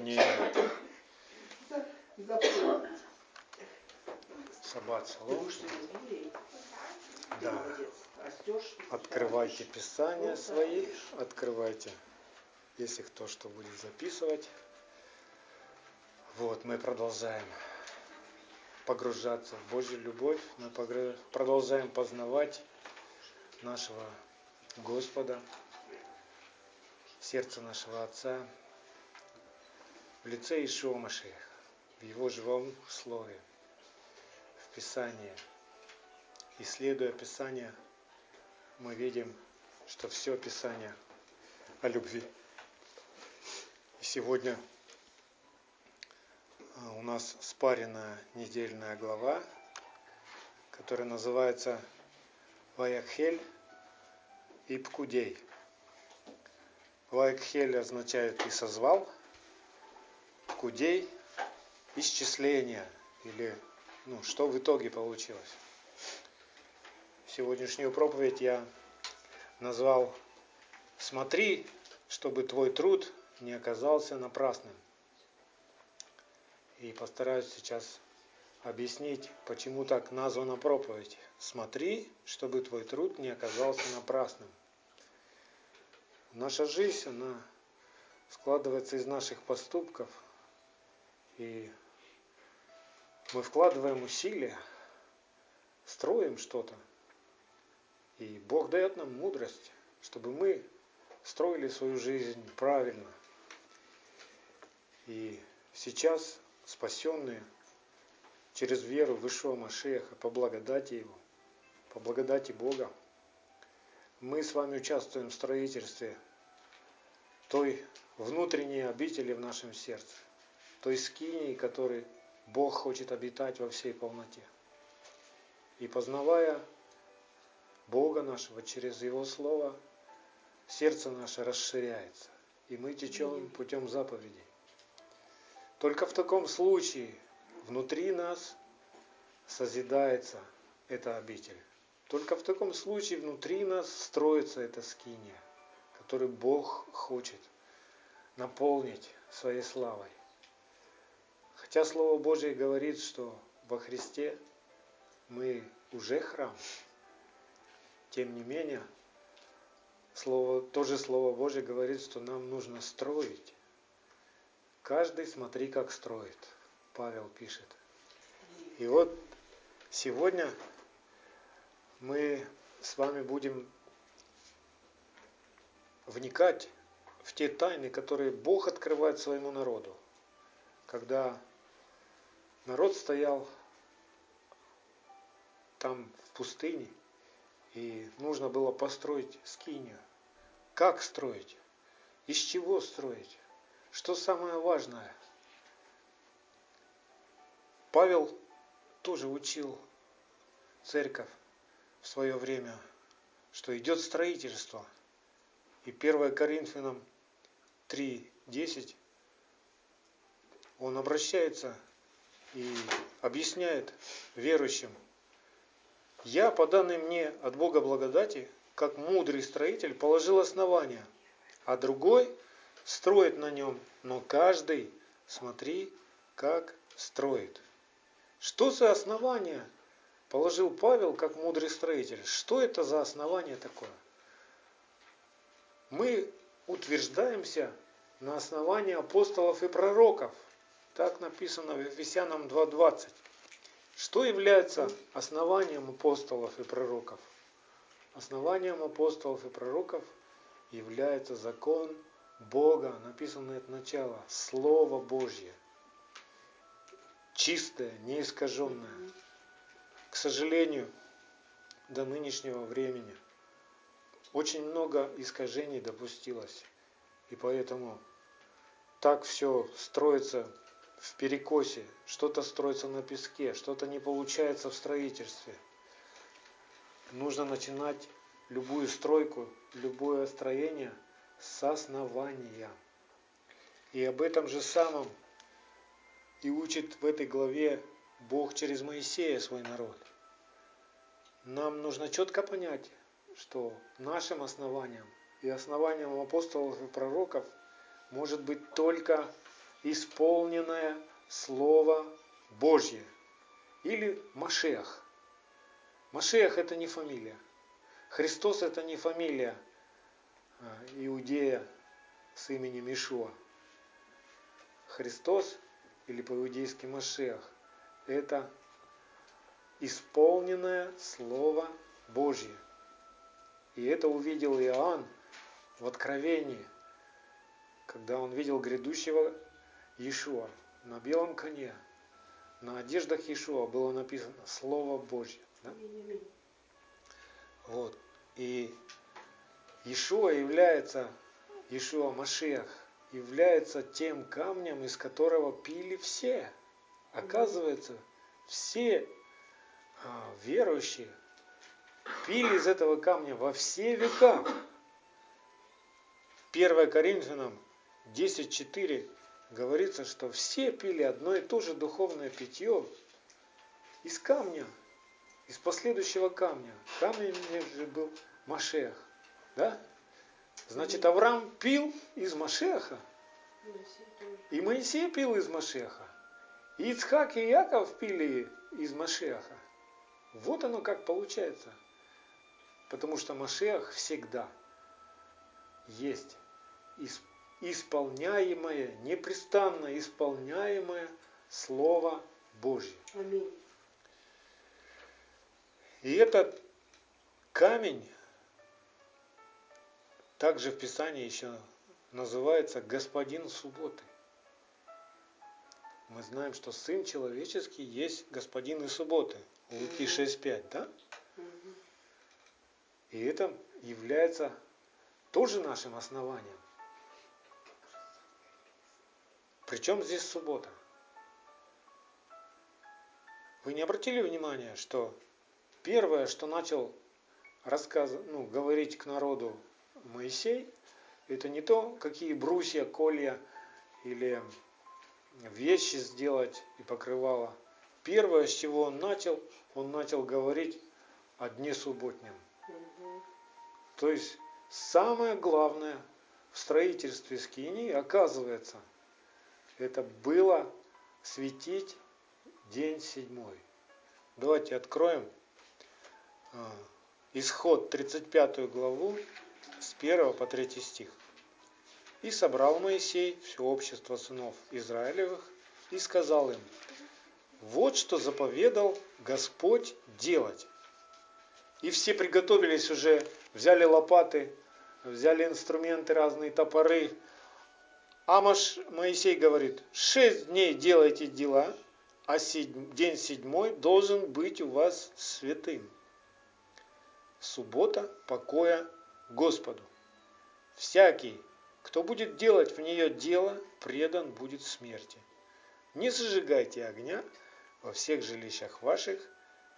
Не. Шаббат шалом. Да. Открывайте Писания свои, открывайте, если кто что будет записывать. Вот, мы продолжаем погружаться в Божью любовь, мы продолжаем познавать нашего Господа, сердце нашего Отца, в лице Ишуа Машеха, в Его живом Слове, в Писании. Исследуя Писание, мы видим, что все Писание о любви. И сегодня а, у нас спаренная недельная глава, которая называется Ваякхель и Пкудей. Ваякхель означает «и созвал», Пкудей – исчисление, или ну, что в итоге получилось. Сегодняшнюю проповедь я назвал «Смотри, чтобы твой труд не оказался напрасным». И постараюсь сейчас объяснить, почему так названа проповедь. Смотри, чтобы твой труд не оказался напрасным. Наша жизнь, она складывается из наших поступков, и мы вкладываем усилия, строим что-то, и Бог дает нам мудрость, чтобы мы строили свою жизнь правильно. И сейчас спасенные через веру в Ишуа Машеха, по благодати Его, по благодати Бога, мы с вами участвуем в строительстве той внутренней обители в нашем сердце, той скинии, которой Бог хочет обитать во всей полноте. И познавая Бога нашего через Его Слово, сердце наше расширяется, и мы течем путем заповедей. Только в таком случае внутри нас созидается эта обитель. Только в таком случае внутри нас строится эта скиния, которую Бог хочет наполнить своей славой. Хотя Слово Божье говорит, что во Христе мы уже храм, тем не менее, слово, то же Слово Божье говорит, что нам нужно строить Каждый смотри, как строит, Павел пишет. И вот сегодня мы с вами будем вникать в те тайны, которые Бог открывает своему народу. Когда народ стоял там в пустыне, и нужно было построить скинию. Как строить? Из чего строить? Что самое важное? Павел тоже учил церковь в свое время, что идет строительство. И 1 Коринфянам 3.10 он обращается и объясняет верующим, «Я, по данной мне от Бога благодати, как мудрый строитель, положил основания, а другой – строит на нем, но каждый, смотри, как строит. Что за основание положил Павел как мудрый строитель? Что это за основание такое? Мы утверждаемся на основании апостолов и пророков. Так написано в Ефесянам 2.20. Что является основанием апостолов и пророков? Основанием апостолов и пророков является закон Бога, написано это начало, Слово Божье, чистое, неискаженное. К сожалению, до нынешнего времени очень много искажений допустилось, и поэтому так все строится в перекосе, что-то строится на песке, что-то не получается в строительстве. Нужно начинать любую стройку, любое строение – с основания. И об этом же самом и учит в этой главе Бог через Моисея свой народ. Нам нужно четко понять, что нашим основанием и основанием апостолов и пророков может быть только исполненное Слово Божье. Или Машех. Машех это не фамилия. Христос это не фамилия а, иудея с именем Ишуа. Христос или по-иудейски Машех это исполненное Слово Божье. И это увидел Иоанн в Откровении, когда он видел грядущего Иешуа на белом коне. На одеждах Иешуа было написано Слово Божье. Да? Вот. И Иешуа является, Иешуа Машех, является тем камнем, из которого пили все. Оказывается, все а, верующие пили из этого камня во все века. 1 Коринфянам 10.4 говорится, что все пили одно и то же духовное питье из камня, из последующего камня. Камень же был Машех. Да? Значит, Авраам пил из Машеха. И Моисей пил из Машеха. И Ицхак и Яков пили из Машеха. Вот оно как получается. Потому что Машех всегда есть исполняемое, непрестанно исполняемое Слово Божье. Аминь. И этот камень также в Писании еще называется Господин субботы. Мы знаем, что Сын Человеческий есть Господин и субботы. Луки 6.5, да? И это является тоже нашим основанием. Причем здесь суббота? Вы не обратили внимания, что первое, что начал рассказ, ну, говорить к народу Моисей, это не то, какие брусья, колья или вещи сделать и покрывало. Первое, с чего он начал, он начал говорить о дне субботнем. То есть самое главное в строительстве скинии, оказывается, это было светить день седьмой. Давайте откроем а, исход 35 главу с 1 по 3 стих. «И собрал Моисей все общество сынов Израилевых и сказал им, вот что заповедал Господь делать. И все приготовились уже, взяли лопаты, взяли инструменты разные, топоры. А Моисей говорит, шесть дней делайте дела, а день седьмой должен быть у вас святым. Суббота покоя Господу. Всякий, кто будет делать в нее дело, предан будет смерти. Не зажигайте огня во всех жилищах ваших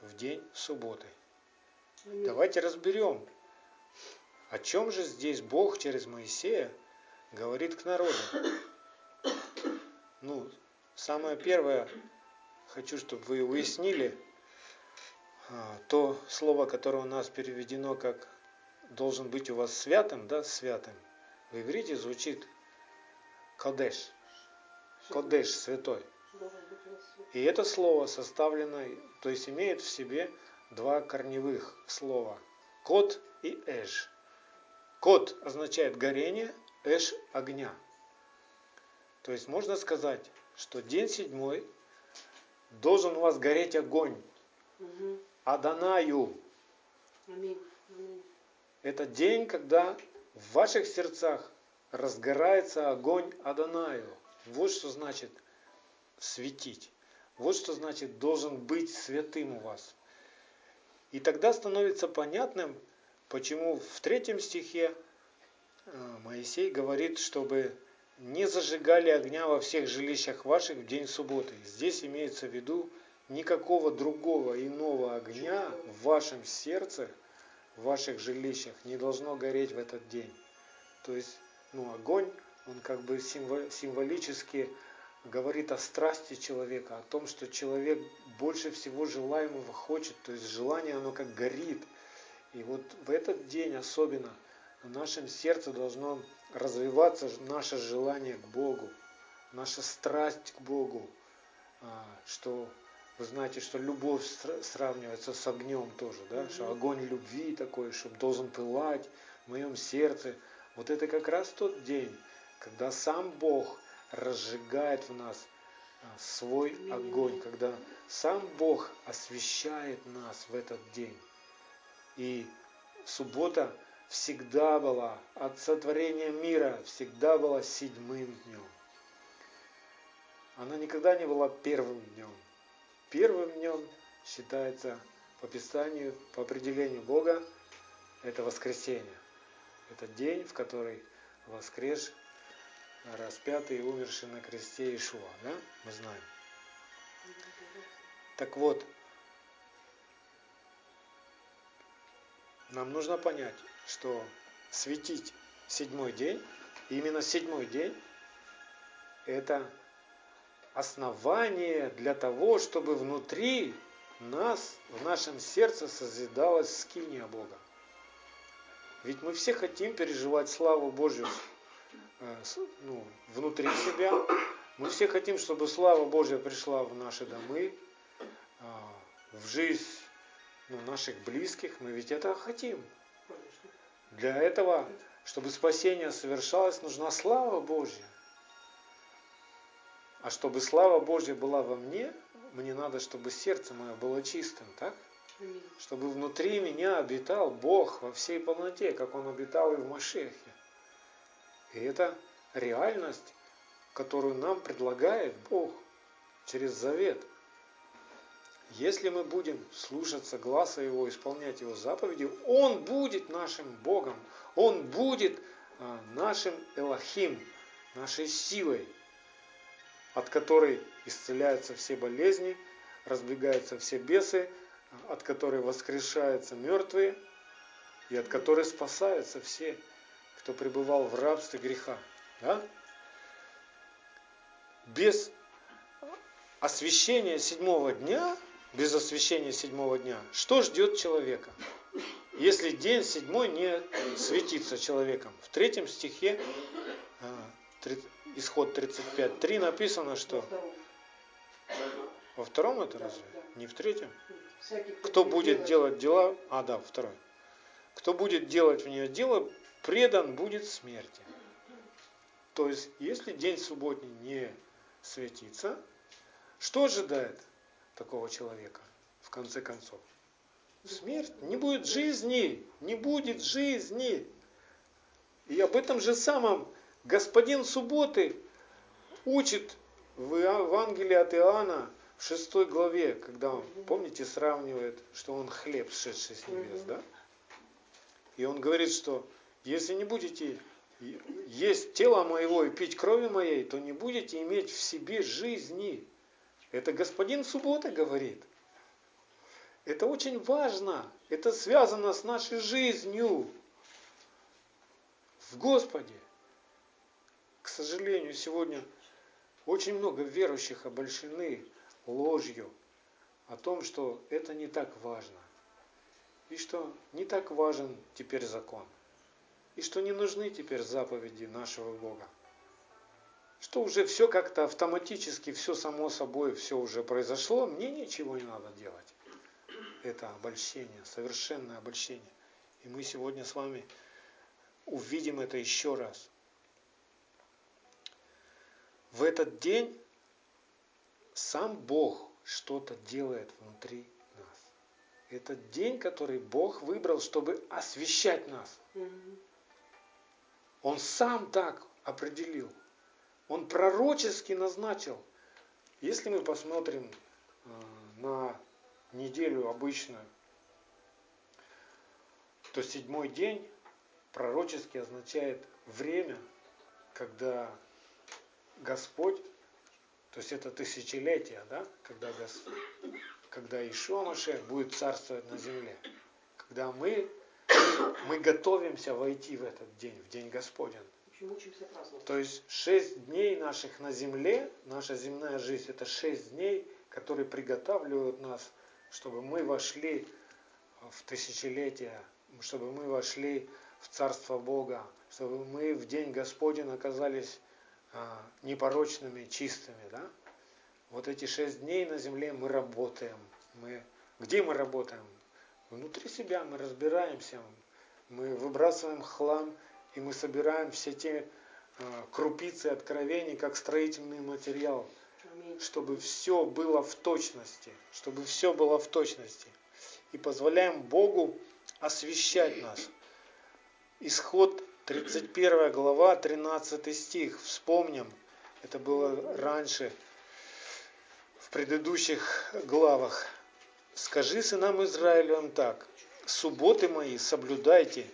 в день субботы. Давайте разберем, о чем же здесь Бог через Моисея говорит к народу. Ну, самое первое, хочу, чтобы вы уяснили а, то слово, которое у нас переведено как должен быть у вас святым, да, святым, в иврите звучит кодеш. Кодеш, святой. И это слово составлено, то есть имеет в себе два корневых слова. Кот и эш. Кот означает горение, эш – огня. То есть можно сказать, что день седьмой должен у вас гореть огонь. Угу. Адонаю. Аминь. Это день, когда в ваших сердцах разгорается огонь Адонаю. Вот что значит светить. Вот что значит должен быть святым у вас. И тогда становится понятным, почему в третьем стихе Моисей говорит, чтобы не зажигали огня во всех жилищах ваших в день субботы. Здесь имеется в виду никакого другого иного огня в вашем сердце, в ваших жилищах не должно гореть в этот день. То есть, ну, огонь, он как бы символически говорит о страсти человека, о том, что человек больше всего желаемого хочет, то есть желание оно как горит. И вот в этот день особенно в нашем сердце должно развиваться наше желание к Богу, наша страсть к Богу, а, что вы знаете, что любовь сравнивается с огнем тоже, да? Mm-hmm. Что огонь любви такой, чтобы должен пылать в моем сердце. Вот это как раз тот день, когда сам Бог разжигает в нас а, свой огонь, когда сам Бог освещает нас в этот день. И суббота всегда была от сотворения мира, всегда была седьмым днем. Она никогда не была первым днем. Первым днем считается по Писанию, по определению Бога, это воскресенье. Это день, в который воскрес распятый и умерший на кресте Ишуа. Да? Мы знаем. Так вот, нам нужно понять, что светить седьмой день, именно седьмой день, это основание для того, чтобы внутри нас, в нашем сердце созидалась скиния Бога. Ведь мы все хотим переживать славу Божью э, ну, внутри себя. Мы все хотим, чтобы слава Божья пришла в наши домы, э, в жизнь ну, наших близких. Мы ведь это хотим. Для этого, чтобы спасение совершалось, нужна слава Божья. А чтобы слава Божья была во мне, мне надо, чтобы сердце мое было чистым, так? Чтобы внутри меня обитал Бог во всей полноте, как Он обитал и в Машехе. И это реальность, которую нам предлагает Бог через завет. Если мы будем слушаться глаза Его, исполнять Его заповеди, Он будет нашим Богом, Он будет а, нашим Элохим, нашей силой от которой исцеляются все болезни, разбегаются все бесы, от которой воскрешаются мертвые, и от которой спасаются все, кто пребывал в рабстве греха. Да? Без освящения седьмого дня, без освящения седьмого дня, что ждет человека? Если день седьмой не светится человеком. В третьем стихе а, исход 35.3 написано, что... Во втором это разве? Не в третьем? Кто будет делать дела... А, да, второй. Кто будет делать в нее дело, предан будет смерти. То есть, если день субботний не светится, что ожидает такого человека в конце концов? Смерть. Не будет жизни. Не будет жизни. И об этом же самом Господин субботы учит в Евангелии от Иоанна в шестой главе, когда он, помните, сравнивает, что он хлеб, сшедший с небес, да? И он говорит, что если не будете есть тело моего и пить крови моей, то не будете иметь в себе жизни. Это господин суббота говорит. Это очень важно. Это связано с нашей жизнью в Господе сожалению, сегодня очень много верующих обольщены ложью о том, что это не так важно. И что не так важен теперь закон. И что не нужны теперь заповеди нашего Бога. Что уже все как-то автоматически, все само собой, все уже произошло, мне ничего не надо делать. Это обольщение, совершенное обольщение. И мы сегодня с вами увидим это еще раз в этот день сам Бог что-то делает внутри нас. Это день, который Бог выбрал, чтобы освещать нас. Он сам так определил. Он пророчески назначил. Если мы посмотрим э, на неделю обычную, то седьмой день пророчески означает время, когда Господь, то есть это тысячелетие, да, когда, Гос... когда Ишуа Машех будет царствовать на земле, когда мы, мы готовимся войти в этот день, в день Господень. То есть шесть дней наших на земле, наша земная жизнь, это шесть дней, которые приготавливают нас, чтобы мы вошли в тысячелетие, чтобы мы вошли в Царство Бога, чтобы мы в день Господень оказались а, непорочными, чистыми. Да? Вот эти шесть дней на земле мы работаем. Мы, где мы работаем? Внутри себя мы разбираемся, мы выбрасываем хлам, и мы собираем все те э, крупицы откровений, как строительный материал, чтобы все было в точности, чтобы все было в точности. И позволяем Богу освещать нас. Исход 31 глава, 13 стих. Вспомним, это было раньше, в предыдущих главах. «Скажи сынам Израилевым так, субботы мои соблюдайте,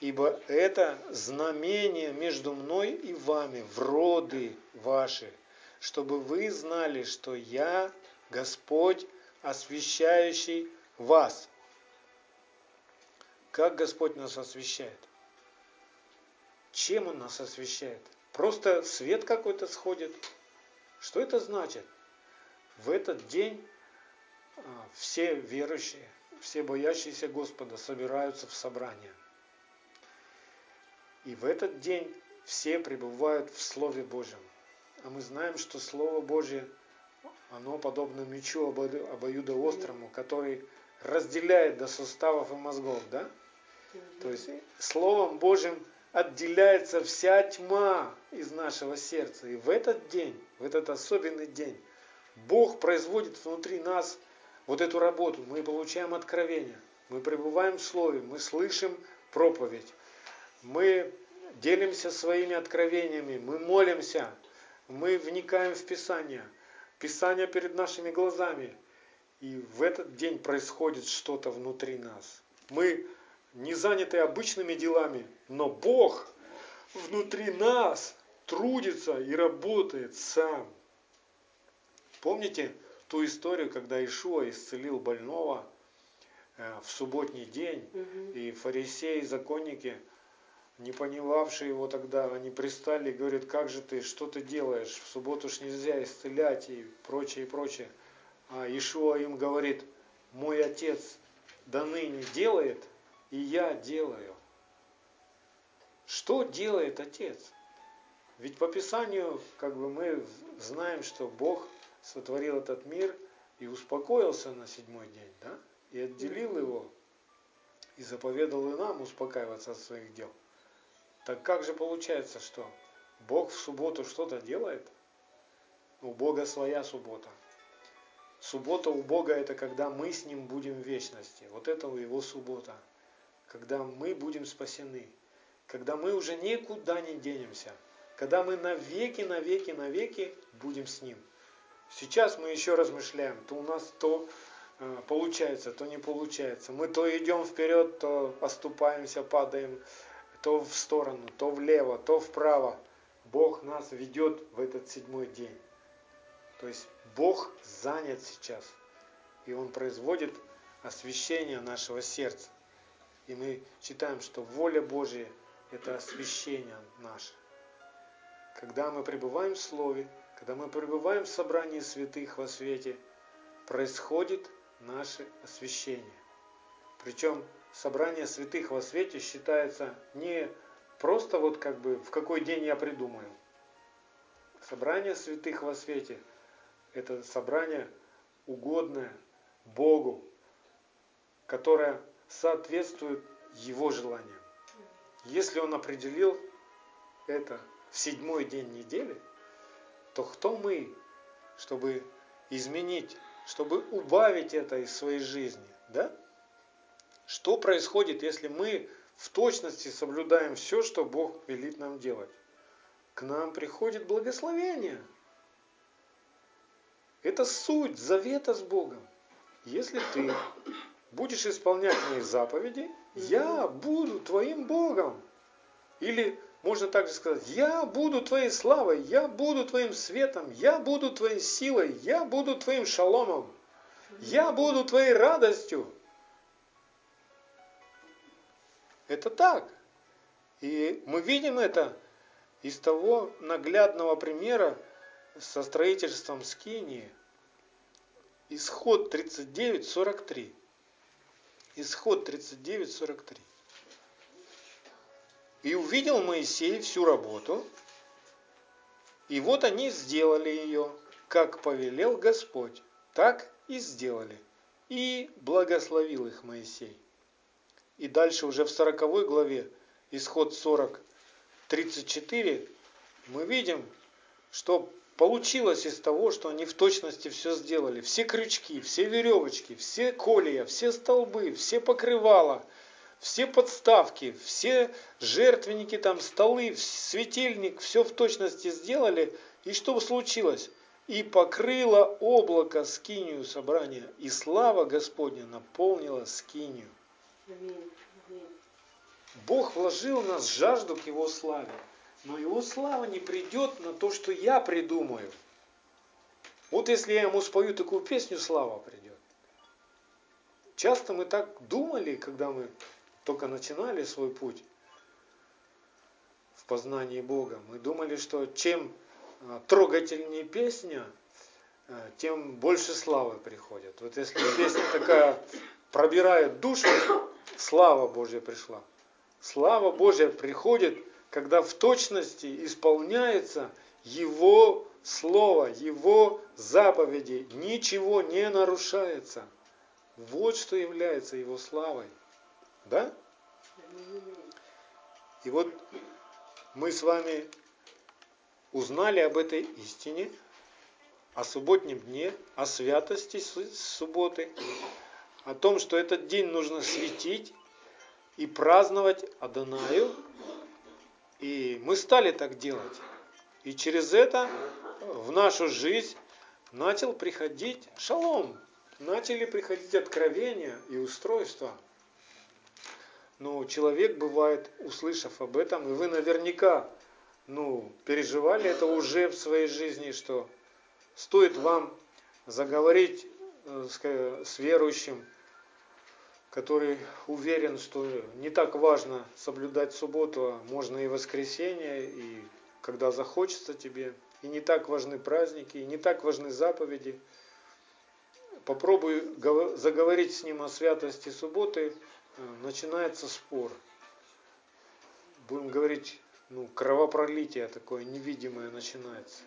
ибо это знамение между мной и вами в роды ваши, чтобы вы знали, что я Господь, освящающий вас. Как Господь нас освещает? Чем Он нас освещает? Просто свет какой-то сходит. Что это значит? В этот день а, все верующие, все боящиеся Господа собираются в собрание. И в этот день все пребывают в Слове Божьем. А мы знаем, что Слово Божье, оно подобно мечу обоюдоострому, который разделяет до суставов и мозгов, да? То есть Словом Божьим отделяется вся тьма из нашего сердца. И в этот день, в этот особенный день, Бог производит внутри нас вот эту работу. Мы получаем откровение, мы пребываем в Слове, мы слышим проповедь мы делимся своими откровениями, мы молимся, мы вникаем в Писание. Писание перед нашими глазами. И в этот день происходит что-то внутри нас. Мы не заняты обычными делами, но Бог внутри нас трудится и работает сам. Помните ту историю, когда Ишуа исцелил больного э, в субботний день, и фарисеи, законники – не понимавшие его тогда, они пристали и говорят, как же ты, что ты делаешь, в субботу ж нельзя исцелять и прочее, и прочее. А Ишуа им говорит, мой отец до ныне делает, и я делаю. Что делает отец? Ведь по Писанию, как бы мы знаем, что Бог сотворил этот мир и успокоился на седьмой день, да? И отделил его, и заповедал и нам успокаиваться от своих дел. Так как же получается, что Бог в субботу что-то делает? У Бога своя суббота. Суббота у Бога это когда мы с Ним будем в вечности. Вот это у Его суббота. Когда мы будем спасены. Когда мы уже никуда не денемся. Когда мы навеки, навеки, навеки будем с Ним. Сейчас мы еще размышляем. То у нас то э, получается, то не получается. Мы то идем вперед, то оступаемся, падаем то в сторону, то влево, то вправо. Бог нас ведет в этот седьмой день. То есть Бог занят сейчас. И Он производит освящение нашего сердца. И мы читаем, что воля Божья – это освящение наше. Когда мы пребываем в Слове, когда мы пребываем в собрании святых во свете, происходит наше освящение. Причем собрание святых во свете считается не просто вот как бы в какой день я придумаю. Собрание святых во свете – это собрание угодное Богу, которое соответствует Его желаниям. Если Он определил это в седьмой день недели, то кто мы, чтобы изменить, чтобы убавить это из своей жизни, да? Что происходит, если мы в точности соблюдаем все, что Бог велит нам делать? К нам приходит благословение. Это суть завета с Богом. Если ты будешь исполнять мои заповеди, я буду твоим Богом. Или можно также сказать, я буду твоей славой, я буду твоим светом, я буду твоей силой, я буду твоим шаломом, я буду твоей радостью. Это так. И мы видим это из того наглядного примера со строительством Скинии. Исход 39.43. Исход 39.43. И увидел Моисей всю работу, И вот они сделали ее, как повелел Господь, так и сделали. И благословил их Моисей. И дальше уже в 40 главе, исход 40, 34, мы видим, что получилось из того, что они в точности все сделали. Все крючки, все веревочки, все колея, все столбы, все покрывала, все подставки, все жертвенники, там столы, светильник, все в точности сделали. И что случилось? И покрыло облако скинию собрания, и слава Господня наполнила скинию. Бог вложил в нас жажду к Его славе. Но его слава не придет на то, что я придумаю. Вот если я ему спою такую песню, слава придет. Часто мы так думали, когда мы только начинали свой путь в познании Бога. Мы думали, что чем а, трогательнее песня, а, тем больше славы приходит. Вот если песня такая пробирает душу, слава Божья пришла. Слава Божья приходит – когда в точности исполняется Его Слово, Его заповеди, ничего не нарушается. Вот что является Его славой. Да? И вот мы с вами узнали об этой истине, о субботнем дне, о святости субботы, о том, что этот день нужно светить и праздновать Адонаю, и мы стали так делать. И через это в нашу жизнь начал приходить шалом, начали приходить откровения и устройства. Но человек бывает, услышав об этом, и вы наверняка ну, переживали это уже в своей жизни, что стоит вам заговорить с верующим, который уверен, что не так важно соблюдать субботу, а можно и воскресенье, и когда захочется тебе, и не так важны праздники, и не так важны заповеди. Попробуй заговорить с ним о святости субботы, э, начинается спор. Будем говорить, ну, кровопролитие такое невидимое начинается.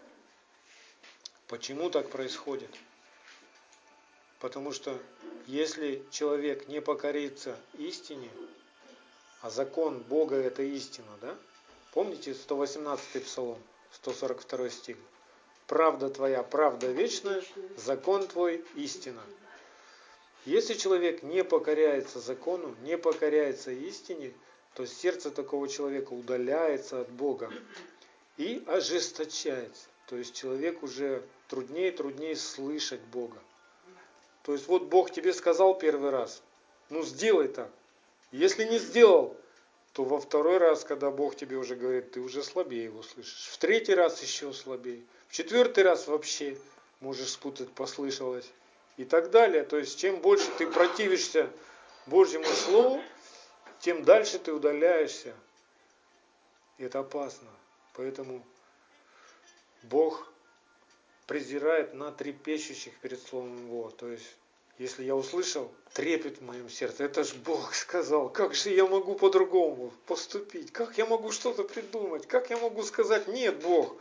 Почему так происходит? Потому что если человек не покорится истине, а закон Бога это истина, да? Помните 118 псалом, 142 стих? Правда твоя, правда вечная, закон твой истина. Если человек не покоряется закону, не покоряется истине, то сердце такого человека удаляется от Бога и ожесточается. То есть человек уже труднее и труднее слышать Бога. То есть вот Бог тебе сказал первый раз, ну сделай так. Если не сделал, то во второй раз, когда Бог тебе уже говорит, ты уже слабее его слышишь. В третий раз еще слабее. В четвертый раз вообще можешь спутать, послышалось. И так далее. То есть чем больше ты противишься Божьему Слову, тем дальше ты удаляешься. И это опасно. Поэтому Бог презирает на трепещущих перед Словом Его. То есть, если я услышал трепет в моем сердце, это же Бог сказал, как же я могу по-другому поступить, как я могу что-то придумать, как я могу сказать, нет, Бог,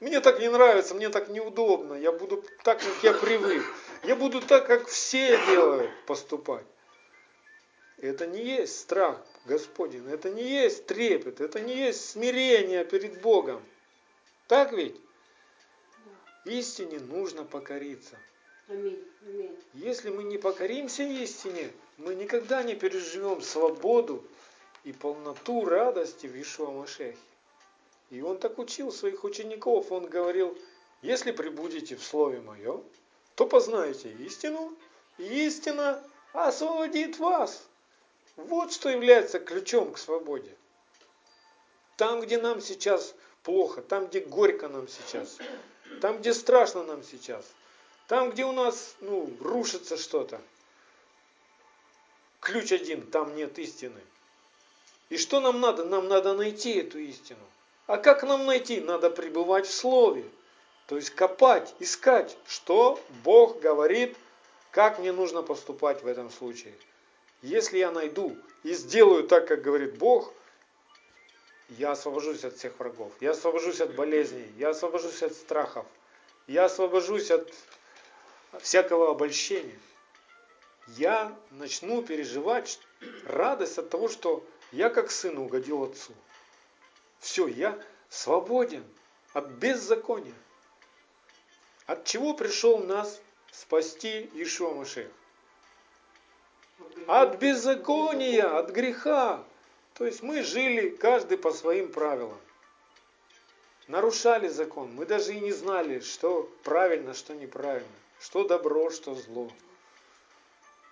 мне так не нравится, мне так неудобно, я буду так, как я привык, я буду так, как все делают, поступать. Это не есть страх Господень, это не есть трепет, это не есть смирение перед Богом. Так ведь? Истине нужно покориться. Аминь. Аминь. Если мы не покоримся истине, мы никогда не переживем свободу и полноту радости в Ишуа Машехе. И он так учил своих учеников. Он говорил, если прибудете в Слове Моем, то познаете истину, и истина освободит вас. Вот что является ключом к свободе. Там, где нам сейчас плохо, там, где горько нам сейчас, там, где страшно нам сейчас, там, где у нас ну, рушится что-то. Ключ один, там нет истины. И что нам надо? Нам надо найти эту истину. А как нам найти? Надо пребывать в Слове. То есть копать, искать, что Бог говорит, как мне нужно поступать в этом случае. Если я найду и сделаю так, как говорит Бог, я освобожусь от всех врагов, я освобожусь от болезней, я освобожусь от страхов, я освобожусь от всякого обольщения. Я начну переживать радость от того, что я как сын угодил отцу. Все, я свободен от беззакония. От чего пришел нас спасти Ишуа Машех? От беззакония, от греха. То есть мы жили каждый по своим правилам. Нарушали закон. Мы даже и не знали, что правильно, что неправильно. Что добро, что зло.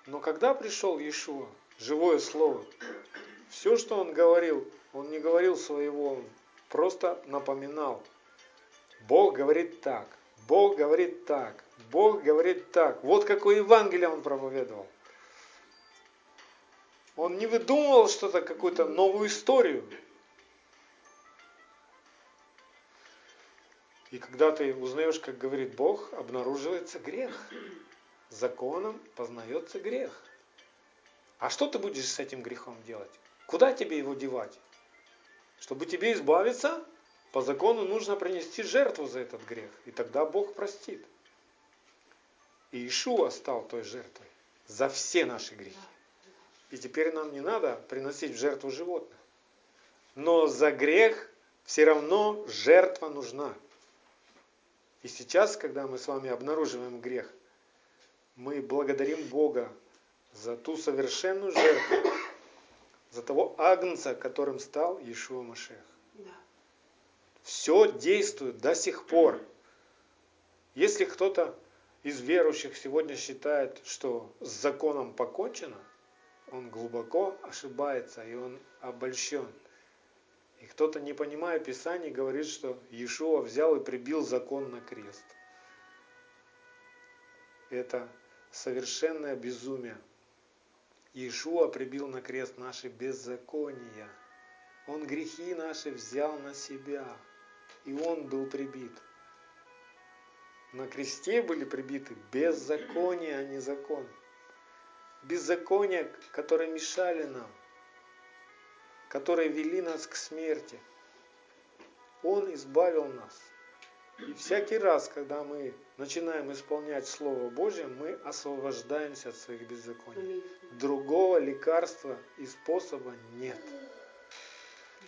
Но когда пришел Иешуа, живое слово, все, что он говорил, он не говорил своего, он просто напоминал. Бог говорит так, Бог говорит так, Бог говорит так. Вот какое Евангелие он проповедовал. Он не выдумывал что-то, какую-то новую историю. И когда ты узнаешь, как говорит Бог, обнаруживается грех. Законом познается грех. А что ты будешь с этим грехом делать? Куда тебе его девать? Чтобы тебе избавиться, по закону нужно принести жертву за этот грех. И тогда Бог простит. И Ишуа стал той жертвой за все наши грехи. И теперь нам не надо приносить в жертву животных. Но за грех все равно жертва нужна. И сейчас, когда мы с вами обнаруживаем грех, мы благодарим Бога за ту совершенную жертву, за того агнца, которым стал Иешуа Машех. Да. Все действует до сих пор. Если кто-то из верующих сегодня считает, что с законом покончено, он глубоко ошибается, и он обольщен. И кто-то, не понимая Писаний, говорит, что Иешуа взял и прибил закон на крест. Это совершенное безумие. Иешуа прибил на крест наши беззакония. Он грехи наши взял на себя, и Он был прибит. На кресте были прибиты беззакония, а не закон беззакония, которые мешали нам, которые вели нас к смерти. Он избавил нас. И всякий раз, когда мы начинаем исполнять Слово Божье, мы освобождаемся от своих беззаконий. Другого лекарства и способа нет.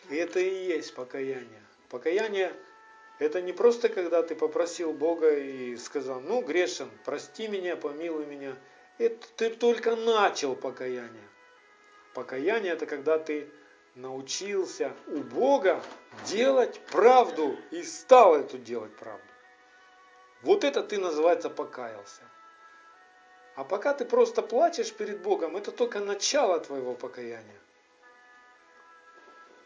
И это и есть покаяние. Покаяние – это не просто, когда ты попросил Бога и сказал, ну, грешен, прости меня, помилуй меня – это ты только начал покаяние. Покаяние это когда ты научился у Бога делать правду и стал эту делать правду. Вот это ты называется покаялся. А пока ты просто плачешь перед Богом, это только начало твоего покаяния.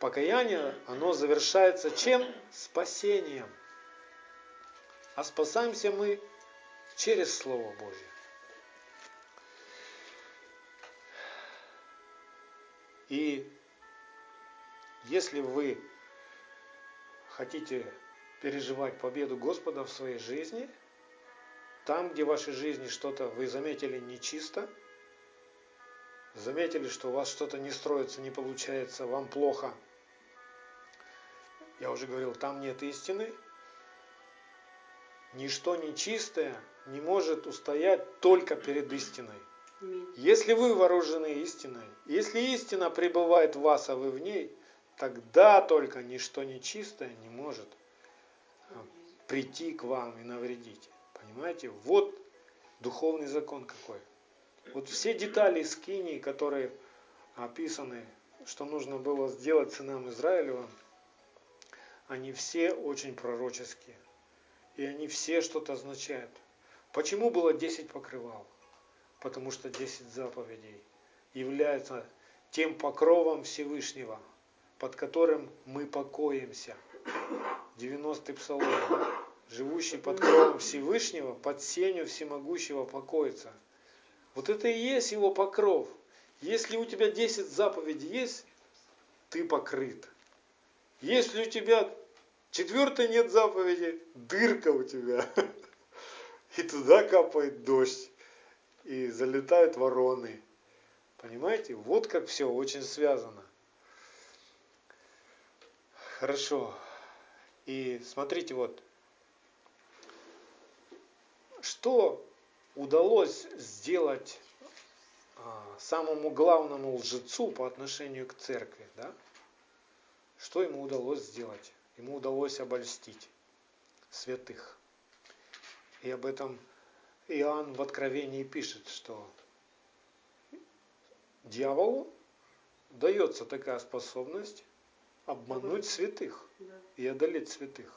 Покаяние, оно завершается чем? Спасением. А спасаемся мы через Слово Божье. И если вы хотите переживать победу Господа в своей жизни, там, где в вашей жизни что-то вы заметили нечисто, заметили, что у вас что-то не строится, не получается, вам плохо, я уже говорил, там нет истины, ничто нечистое не может устоять только перед истиной. Если вы вооружены истиной, если истина пребывает в вас, а вы в ней, тогда только ничто нечистое не может а, прийти к вам и навредить. Понимаете? Вот духовный закон какой. Вот все детали скинии, которые описаны, что нужно было сделать сынам Израилевым, они все очень пророческие. И они все что-то означают. Почему было 10 покрывал? Потому что 10 заповедей являются тем покровом Всевышнего, под которым мы покоимся. 90-й псалом. Живущий под кровом Всевышнего, под сенью всемогущего покоится. Вот это и есть его покров. Если у тебя 10 заповедей есть, ты покрыт. Если у тебя четвертой нет заповеди, дырка у тебя. И туда капает дождь и залетают вороны. Понимаете? Вот как все очень связано. Хорошо. И смотрите, вот, что удалось сделать а, самому главному лжецу по отношению к церкви, да? Что ему удалось сделать? Ему удалось обольстить святых. И об этом Иоанн в Откровении пишет, что дьяволу дается такая способность обмануть святых и одолеть святых.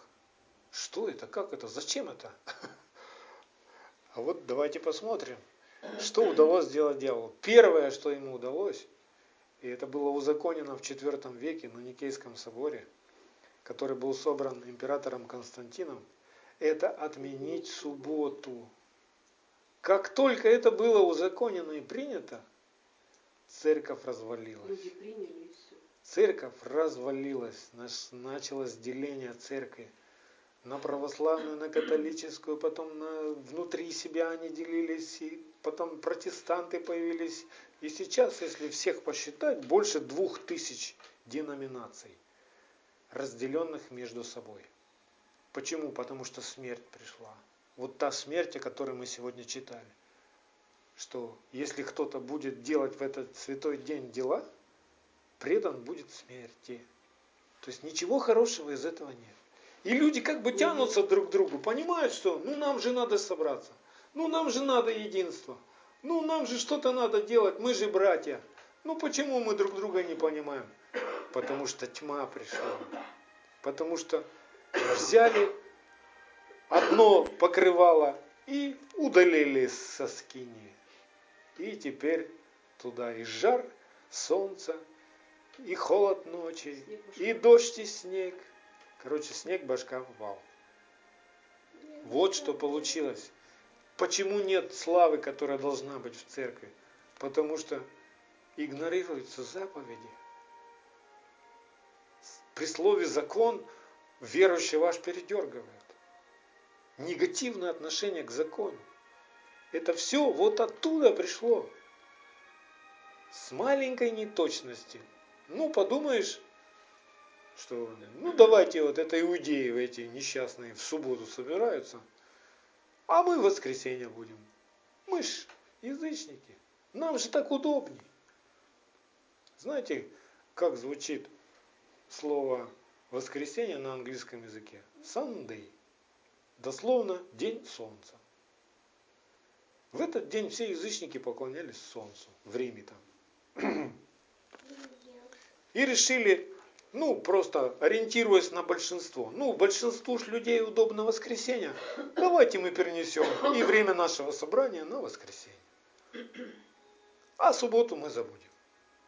Что это? Как это? Зачем это? А вот давайте посмотрим, что удалось сделать дьяволу. Первое, что ему удалось, и это было узаконено в IV веке на Никейском соборе, который был собран императором Константином, это отменить субботу. Как только это было узаконено и принято, церковь развалилась. Люди приняли и все. Церковь развалилась, началось деление церкви на православную, на католическую, потом на, внутри себя они делились, и потом протестанты появились. И сейчас, если всех посчитать, больше двух тысяч деноминаций, разделенных между собой. Почему? Потому что смерть пришла. Вот та смерть, о которой мы сегодня читали. Что если кто-то будет делать в этот святой день дела, предан будет смерти. То есть ничего хорошего из этого нет. И люди как бы тянутся друг к другу, понимают, что ну нам же надо собраться, ну нам же надо единство, ну нам же что-то надо делать, мы же братья. Ну почему мы друг друга не понимаем? Потому что тьма пришла. Потому что взяли одно покрывало и удалили со скини. И теперь туда и жар солнца, и холод ночи, и дождь, и снег. Короче, снег башка попал. Вот что получилось. Почему нет славы, которая должна быть в церкви? Потому что игнорируются заповеди. При слове закон верующего аж передергивает. Негативное отношение к закону. Это все вот оттуда пришло. С маленькой неточности. Ну, подумаешь, что ну давайте вот это иудеи эти несчастные в субботу собираются, а мы в воскресенье будем. Мы ж язычники. Нам же так удобней. Знаете, как звучит слово воскресенье на английском языке? Sunday. Дословно день солнца. В этот день все язычники поклонялись солнцу в Риме там. И решили ну, просто ориентируясь на большинство. Ну, большинству ж людей удобно воскресенье. Давайте мы перенесем и время нашего собрания на воскресенье. А субботу мы забудем.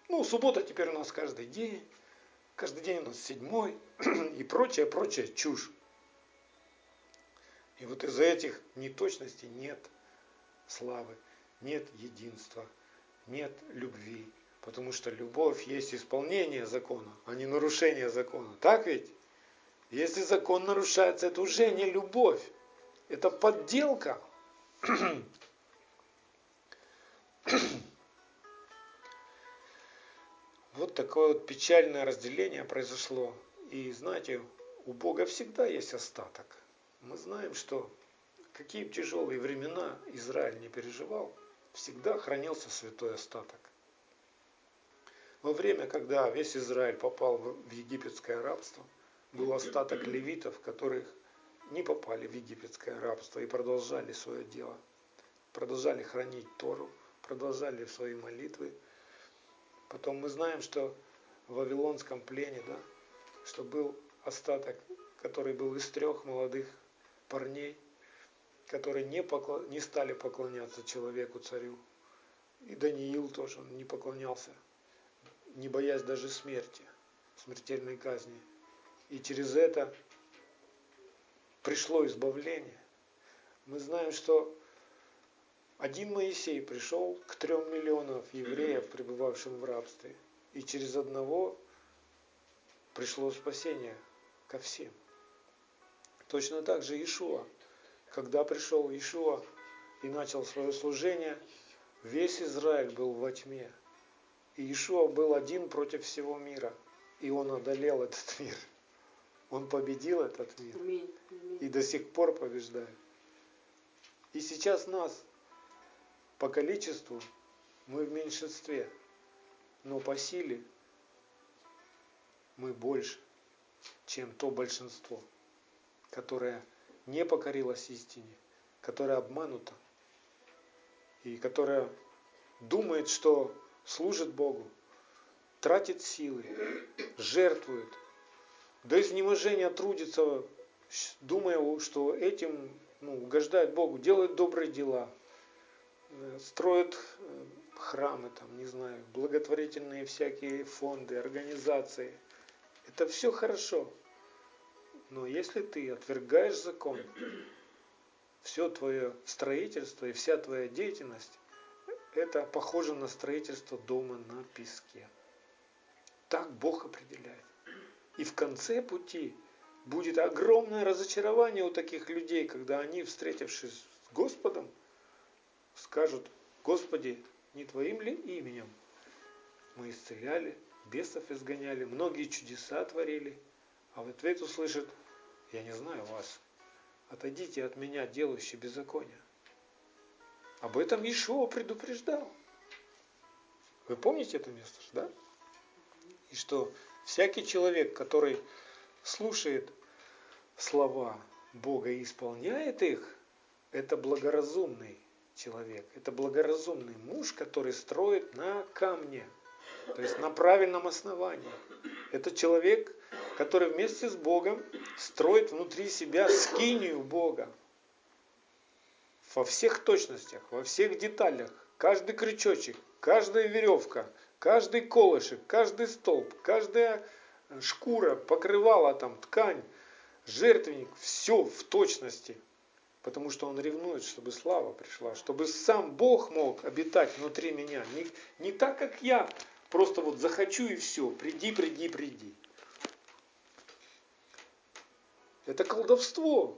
Ну, суббота теперь у нас каждый день. Каждый день у нас седьмой и прочее, прочее чушь. И вот из-за этих неточностей нет славы, нет единства, нет любви, Потому что любовь есть исполнение закона, а не нарушение закона. Так ведь? Если закон нарушается, это уже не любовь. Это подделка. Вот такое вот печальное разделение произошло. И знаете, у Бога всегда есть остаток. Мы знаем, что какие бы тяжелые времена Израиль не переживал, всегда хранился святой остаток. Во время, когда весь Израиль попал в египетское рабство, был остаток левитов, которых не попали в египетское рабство и продолжали свое дело. Продолжали хранить Тору, продолжали свои молитвы. Потом мы знаем, что в Вавилонском плене, да, что был остаток, который был из трех молодых парней, которые не, поклон, не стали поклоняться человеку, царю. И Даниил тоже, он не поклонялся не боясь даже смерти, смертельной казни. И через это пришло избавление. Мы знаем, что один Моисей пришел к трем миллионам евреев, пребывавшим в рабстве, и через одного пришло спасение ко всем. Точно так же Ишуа. Когда пришел Ишуа и начал свое служение, весь Израиль был во тьме. И Ишуа был один против всего мира. И он одолел этот мир. Он победил этот мир. Аминь. Аминь. И до сих пор побеждает. И сейчас нас по количеству мы в меньшинстве, но по силе мы больше, чем то большинство, которое не покорилось истине, которое обмануто и которое думает, что служит Богу, тратит силы, жертвует, до изнеможения трудится, думая, что этим ну, угождает Богу, делает добрые дела, э, строит э, храмы, там, не знаю, благотворительные всякие фонды, организации. Это все хорошо. Но если ты отвергаешь закон, все твое строительство и вся твоя деятельность, это похоже на строительство дома на песке. Так Бог определяет. И в конце пути будет огромное разочарование у таких людей, когда они, встретившись с Господом, скажут, Господи, не Твоим ли именем мы исцеляли, бесов изгоняли, многие чудеса творили, а в ответ услышат, я не знаю вас, отойдите от меня, делающие беззаконие. Об этом Ишуа предупреждал. Вы помните это место, да? И что всякий человек, который слушает слова Бога и исполняет их, это благоразумный человек. Это благоразумный муж, который строит на камне, то есть на правильном основании. Это человек, который вместе с Богом строит внутри себя скинию Бога. Во всех точностях, во всех деталях, каждый крючочек, каждая веревка, каждый колышек, каждый столб, каждая шкура, покрывала там, ткань, жертвенник, все в точности. Потому что он ревнует, чтобы слава пришла, чтобы сам Бог мог обитать внутри меня. Не, не так, как я, просто вот захочу и все, приди, приди, приди. Это колдовство.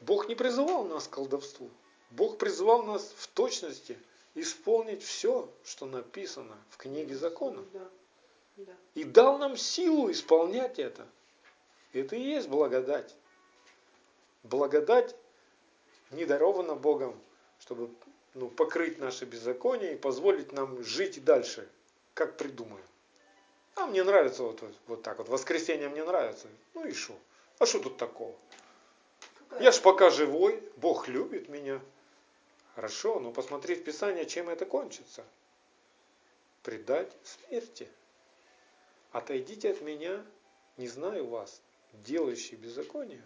Бог не призывал нас к колдовству. Бог призывал нас в точности исполнить все, что написано в книге закона. Да. Да. И дал нам силу исполнять это. Это и есть благодать. Благодать не дарована Богом, чтобы ну, покрыть наши беззакония и позволить нам жить дальше, как придумаем. А мне нравится вот, вот, вот так вот. Воскресенье мне нравится. Ну и что? А что тут такого? Я ж пока живой, Бог любит меня. Хорошо, но посмотри в Писание, чем это кончится. Предать смерти. Отойдите от меня, не знаю вас, делающие беззаконие.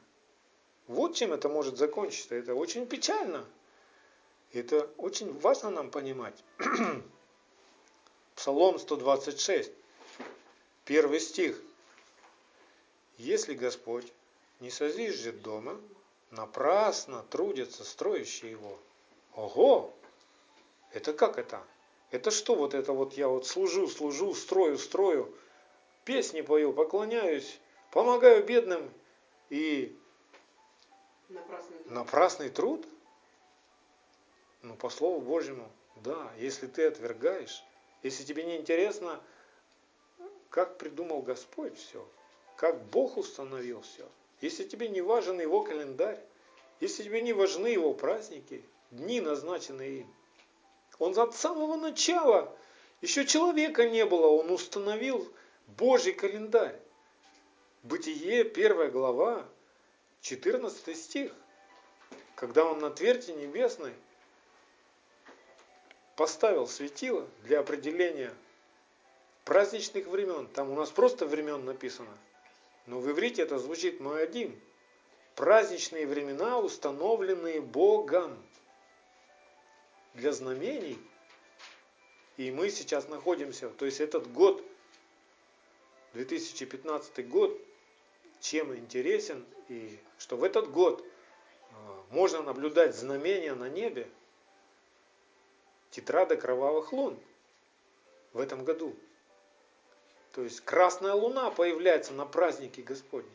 Вот чем это может закончиться. Это очень печально. Это очень важно нам понимать. Псалом 126, первый стих. Если Господь не созиждет дома, напрасно трудятся строящие его. Ого! Это как это? Это что вот это вот я вот служу, служу, строю, строю, песни пою, поклоняюсь, помогаю бедным и Напрасный напрасный труд? Ну, по Слову Божьему, да, если ты отвергаешь, если тебе не интересно, как придумал Господь все, как Бог установил все, если тебе не важен его календарь, если тебе не важны его праздники, дни, назначенные им, он от самого начала, еще человека не было, он установил Божий календарь. Бытие, первая глава, 14 стих. Когда он на тверди небесной поставил светило для определения праздничных времен. Там у нас просто времен написано. Но в иврите это звучит Моадим. Праздничные времена, установленные Богом для знамений. И мы сейчас находимся, то есть этот год, 2015 год, чем интересен, и что в этот год а, можно наблюдать знамения на небе, тетрада кровавых лун в этом году. То есть красная луна появляется на празднике Господне.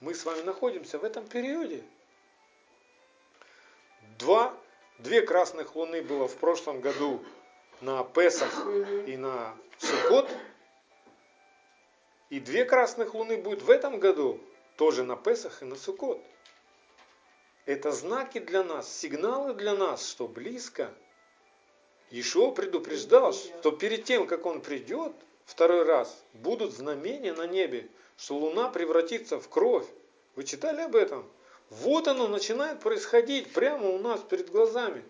Мы с вами находимся в этом периоде. Два, две красных луны было в прошлом году на Песах и на Суккот. И две красных луны будет в этом году, тоже на Песах и на Суккот. Это знаки для нас, сигналы для нас, что близко. Ишо предупреждал, что перед тем, как он придет, второй раз, будут знамения на небе, что луна превратится в кровь. Вы читали об этом? Вот оно начинает происходить прямо у нас перед глазами.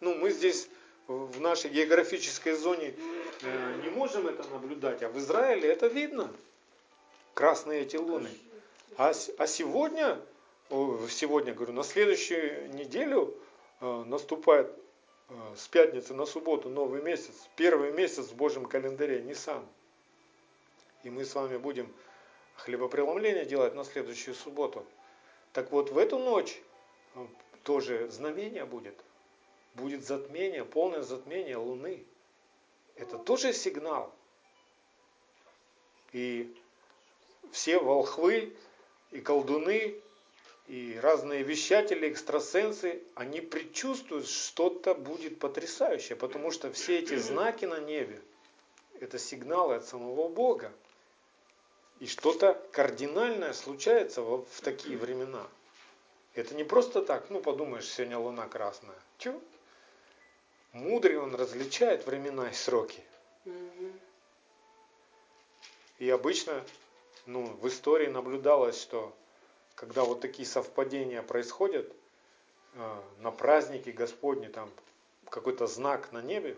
Ну, мы здесь в нашей географической зоне э, не можем это наблюдать, а в Израиле это видно. Красные эти луны. А, а сегодня, сегодня, говорю, на следующую неделю э, наступает с пятницы на субботу новый месяц, первый месяц в Божьем календаре, Нисан. И мы с вами будем хлебопреломление делать на следующую субботу. Так вот, в эту ночь тоже знамение будет будет затмение, полное затмение Луны. Это тоже сигнал. И все волхвы и колдуны и разные вещатели, экстрасенсы, они предчувствуют, что-то будет потрясающее, потому что все эти знаки на небе, это сигналы от самого Бога. И что-то кардинальное случается в, в такие времена. Это не просто так, ну подумаешь, сегодня луна красная. Чего? Мудрый он различает времена и сроки. И обычно ну, в истории наблюдалось, что когда вот такие совпадения происходят, э, на празднике Господни, там какой-то знак на небе,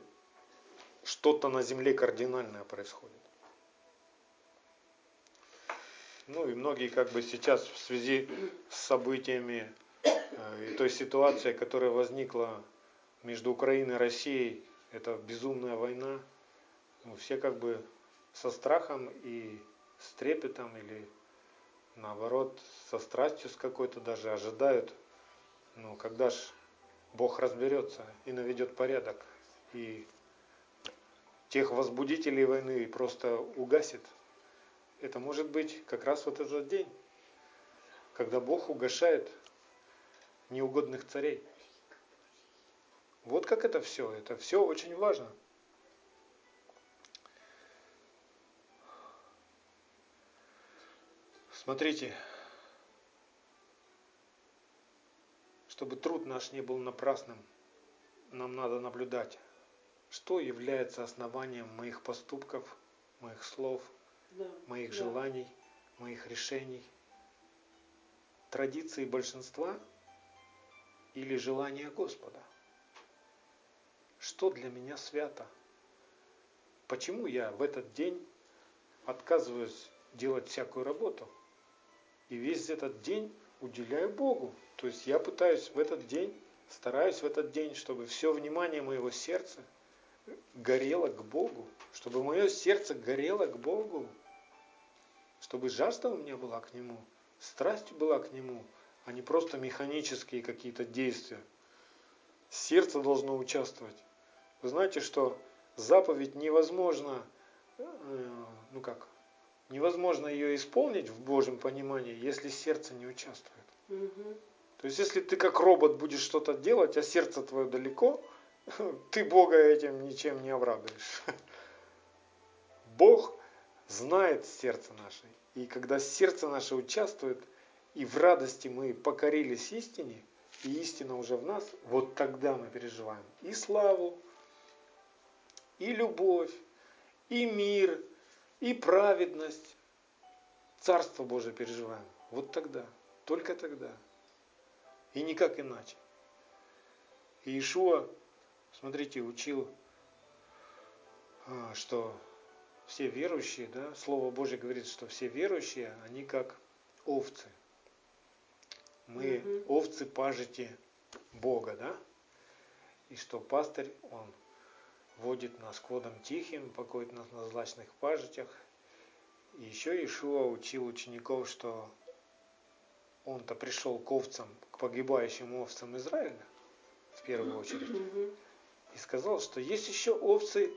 что-то на земле кардинальное происходит. Ну и многие как бы сейчас в связи с событиями э, и той ситуацией, которая возникла между Украиной и Россией это безумная война. Ну, все как бы со страхом и с трепетом или наоборот со страстью с какой-то даже ожидают, ну когда ж Бог разберется и наведет порядок и тех возбудителей войны просто угасит. Это может быть как раз вот этот день, когда Бог угошает неугодных царей. Вот как это все. Это все очень важно. Смотрите, чтобы труд наш не был напрасным, нам надо наблюдать, что является основанием моих поступков, моих слов, да, моих да. желаний, моих решений. Традиции большинства или желания Господа – что для меня свято. Почему я в этот день отказываюсь делать всякую работу и весь этот день уделяю Богу. То есть я пытаюсь в этот день, стараюсь в этот день, чтобы все внимание моего сердца горело к Богу, чтобы мое сердце горело к Богу, чтобы жажда у меня была к Нему, страсть была к Нему, а не просто механические какие-то действия. Сердце должно участвовать. Вы знаете, что заповедь невозможно, э, ну как, невозможно ее исполнить в Божьем понимании, если сердце не участвует. Угу. То есть, если ты как робот будешь что-то делать, а сердце твое далеко, ты Бога этим ничем не обрадуешь. Бог знает сердце наше. И когда сердце наше участвует, и в радости мы покорились истине, и истина уже в нас, вот тогда мы переживаем и славу, и любовь, и мир, и праведность. Царство Божие переживаем. Вот тогда, только тогда. И никак иначе. И Иешуа, смотрите, учил, а, что все верующие, да, Слово Божье говорит, что все верующие, они как овцы. Мы угу. овцы пажити Бога, да? И что пастырь, он водит нас к водам тихим, покоит нас на злачных пажитях. И еще Ишуа учил учеников, что он-то пришел к овцам, к погибающим овцам Израиля, в первую очередь, и сказал, что есть еще овцы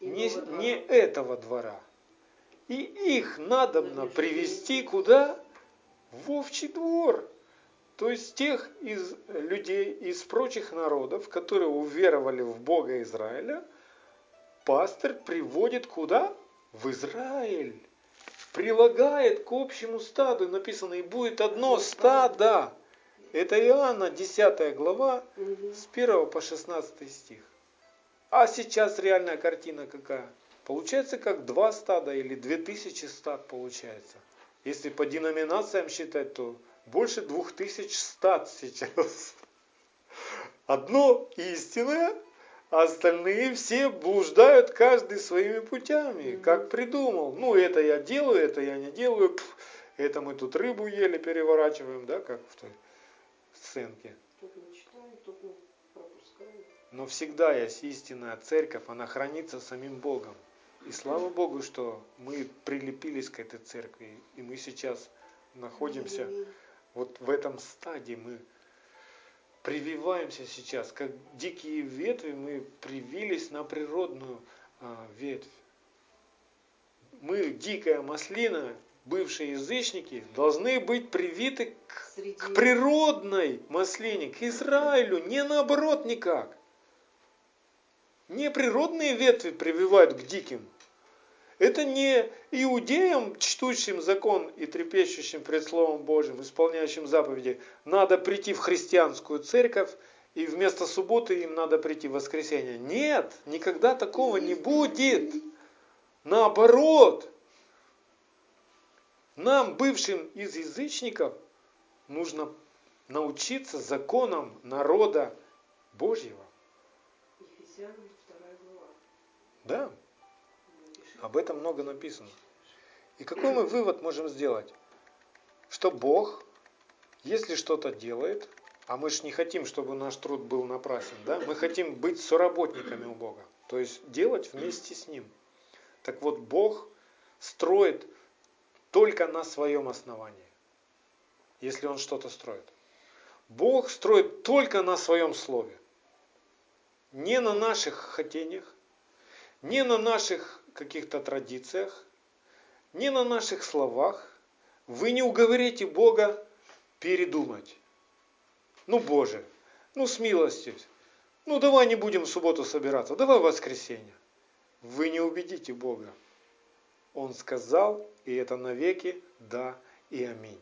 не, не этого двора. И их надобно привести куда? В овчий двор. То есть тех из людей из прочих народов, которые уверовали в Бога Израиля, пастырь приводит куда? В Израиль. прилагает к общему стаду. Написано, и будет одно стадо. Это Иоанна, 10 глава, с 1 по 16 стих. А сейчас реальная картина какая? Получается как два стада или две тысячи стад получается. Если по деноминациям считать, то больше двух тысяч стад сейчас. Одно истинное, а остальные все блуждают каждый своими путями, как придумал. Ну, это я делаю, это я не делаю. Пф, это мы тут рыбу ели, переворачиваем, да, как в той сценке. Но всегда есть истинная церковь, она хранится самим Богом. И слава Богу, что мы прилепились к этой церкви, и мы сейчас находимся вот в этом стадии, мы прививаемся сейчас, как дикие ветви, мы привились на природную а, ветвь. Мы, дикая маслина, бывшие язычники, должны быть привиты к, к природной маслине, к Израилю, не наоборот никак. Не природные ветви прививают к диким, это не иудеям, чтущим закон и трепещущим пред Словом Божьим, исполняющим заповеди, надо прийти в христианскую церковь, и вместо субботы им надо прийти в воскресенье. Нет, никогда такого не будет. Наоборот, нам, бывшим из язычников, нужно научиться законам народа Божьего. Да. Об этом много написано. И какой мы вывод можем сделать? Что Бог, если что-то делает, а мы же не хотим, чтобы наш труд был напрасен, да? мы хотим быть соработниками у Бога, то есть делать вместе с Ним. Так вот, Бог строит только на своем основании, если Он что-то строит. Бог строит только на своем слове, не на наших хотениях, не на наших каких-то традициях, не на наших словах. Вы не уговорите Бога передумать. Ну, Боже, ну, с милостью. Ну, давай не будем в субботу собираться, давай в воскресенье. Вы не убедите Бога. Он сказал, и это навеки да и аминь.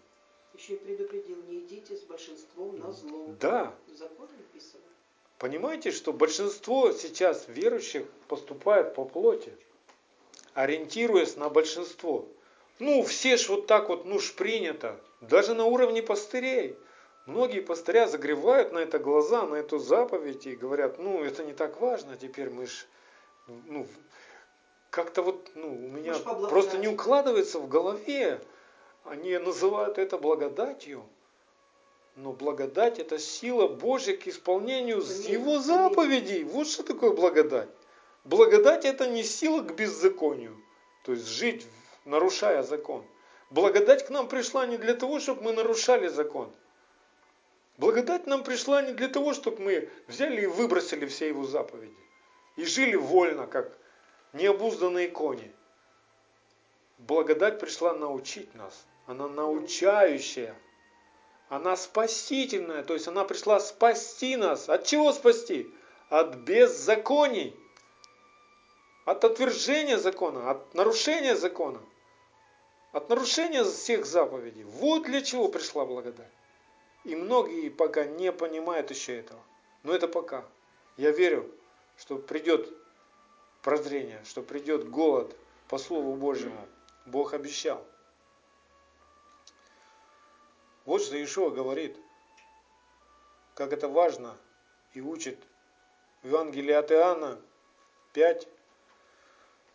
Еще и предупредил, не идите с большинством на зло. Да. В законе написано. Понимаете, что большинство сейчас верующих поступает по плоти ориентируясь на большинство. Ну, все ж вот так вот, ну ж принято. Даже на уровне пастырей. Многие пастыря загревают на это глаза, на эту заповедь и говорят, ну, это не так важно, теперь мы ж, ну, как-то вот, ну, у меня просто не укладывается в голове. Они называют это благодатью. Но благодать это сила Божья к исполнению Его заповедей. Вот что такое благодать. Благодать это не сила к беззаконию, то есть жить, нарушая закон. Благодать к нам пришла не для того, чтобы мы нарушали закон. Благодать нам пришла не для того, чтобы мы взяли и выбросили все его заповеди. И жили вольно, как необузданные кони. Благодать пришла научить нас. Она научающая. Она спасительная. То есть она пришла спасти нас. От чего спасти? От беззаконий от отвержения закона, от нарушения закона, от нарушения всех заповедей. Вот для чего пришла благодать. И многие пока не понимают еще этого. Но это пока. Я верю, что придет прозрение, что придет голод по Слову Божьему. Бог обещал. Вот что Иешуа говорит, как это важно и учит в Евангелии от Иоанна 5,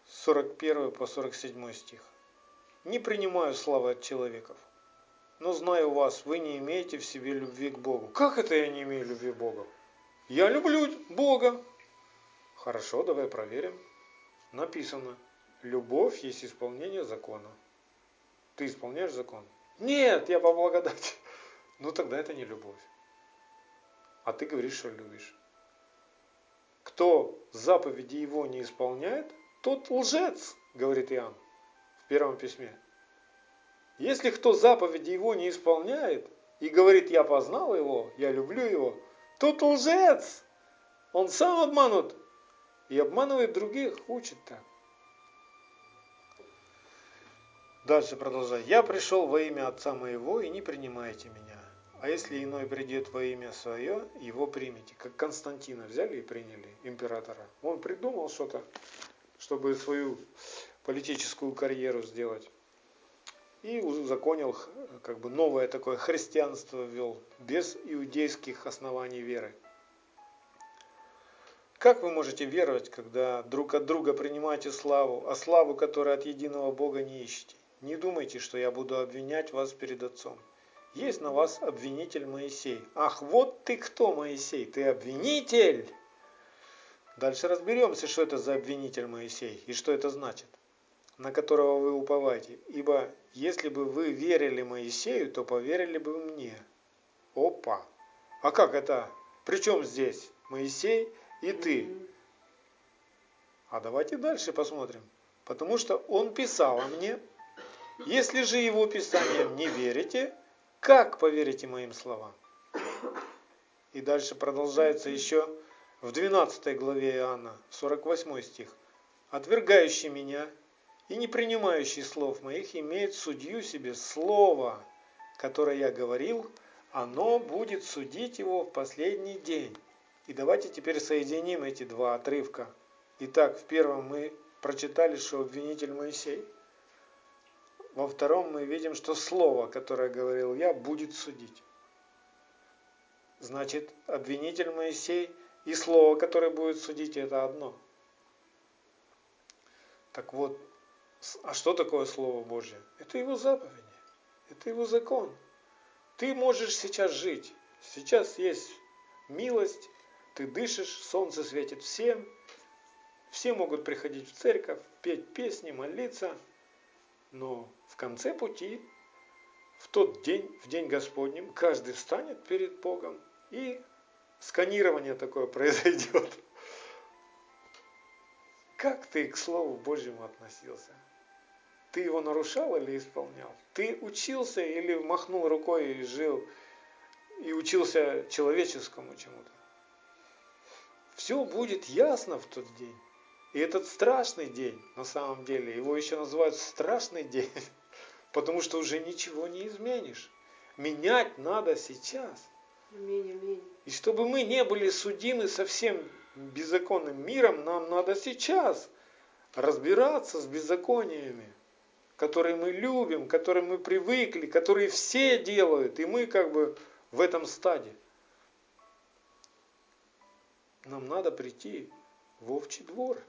41 по 47 стих. «Не принимаю славы от человеков, но знаю вас, вы не имеете в себе любви к Богу». Как это я не имею любви к Богу? Я люблю Бога. Хорошо, давай проверим. Написано, любовь есть исполнение закона. Ты исполняешь закон? Нет, я по благодати. Ну тогда это не любовь. А ты говоришь, что любишь. Кто заповеди его не исполняет, тот лжец, говорит Иоанн в первом письме. Если кто заповеди его не исполняет и говорит, я познал его, я люблю его, тот лжец. Он сам обманут и обманывает других, учит так. Дальше продолжай. «Я пришел во имя Отца моего, и не принимайте меня. А если иной придет во имя свое, его примите». Как Константина взяли и приняли, императора. Он придумал что-то, чтобы свою политическую карьеру сделать. И узаконил, как бы новое такое христианство ввел, без иудейских оснований веры. Как вы можете веровать, когда друг от друга принимаете славу, а славу, которую от единого Бога не ищете? Не думайте, что я буду обвинять вас перед Отцом. Есть на вас обвинитель Моисей. Ах, вот ты кто, Моисей, ты обвинитель! Дальше разберемся, что это за обвинитель Моисей и что это значит, на которого вы уповаете. Ибо если бы вы верили Моисею, то поверили бы мне. Опа! А как это? Причем здесь Моисей и ты. А давайте дальше посмотрим. Потому что он писал мне. Если же его писанием не верите, как поверите моим словам? И дальше продолжается еще в 12 главе Иоанна, 48 стих. «Отвергающий меня и не принимающий слов моих имеет судью себе слово, которое я говорил, оно будет судить его в последний день». И давайте теперь соединим эти два отрывка. Итак, в первом мы прочитали, что обвинитель Моисей. Во втором мы видим, что слово, которое говорил я, будет судить. Значит, обвинитель Моисей и слово, которое будет судить, это одно. Так вот, а что такое Слово Божье? Это его заповеди, это его закон. Ты можешь сейчас жить. Сейчас есть милость, ты дышишь, солнце светит всем, все могут приходить в церковь, петь песни, молиться, но в конце пути, в тот день, в день Господнем, каждый встанет перед Богом, и сканирование такое произойдет. Как ты к Слову Божьему относился? Ты его нарушал или исполнял? Ты учился или махнул рукой и жил, и учился человеческому чему-то? Все будет ясно в тот день. И этот страшный день, на самом деле, его еще называют страшный день, потому что уже ничего не изменишь. Менять надо сейчас. И чтобы мы не были судимы совсем беззаконным миром, нам надо сейчас разбираться с беззакониями, которые мы любим, которые мы привыкли, которые все делают, и мы как бы в этом стаде. Нам надо прийти в овчий двор.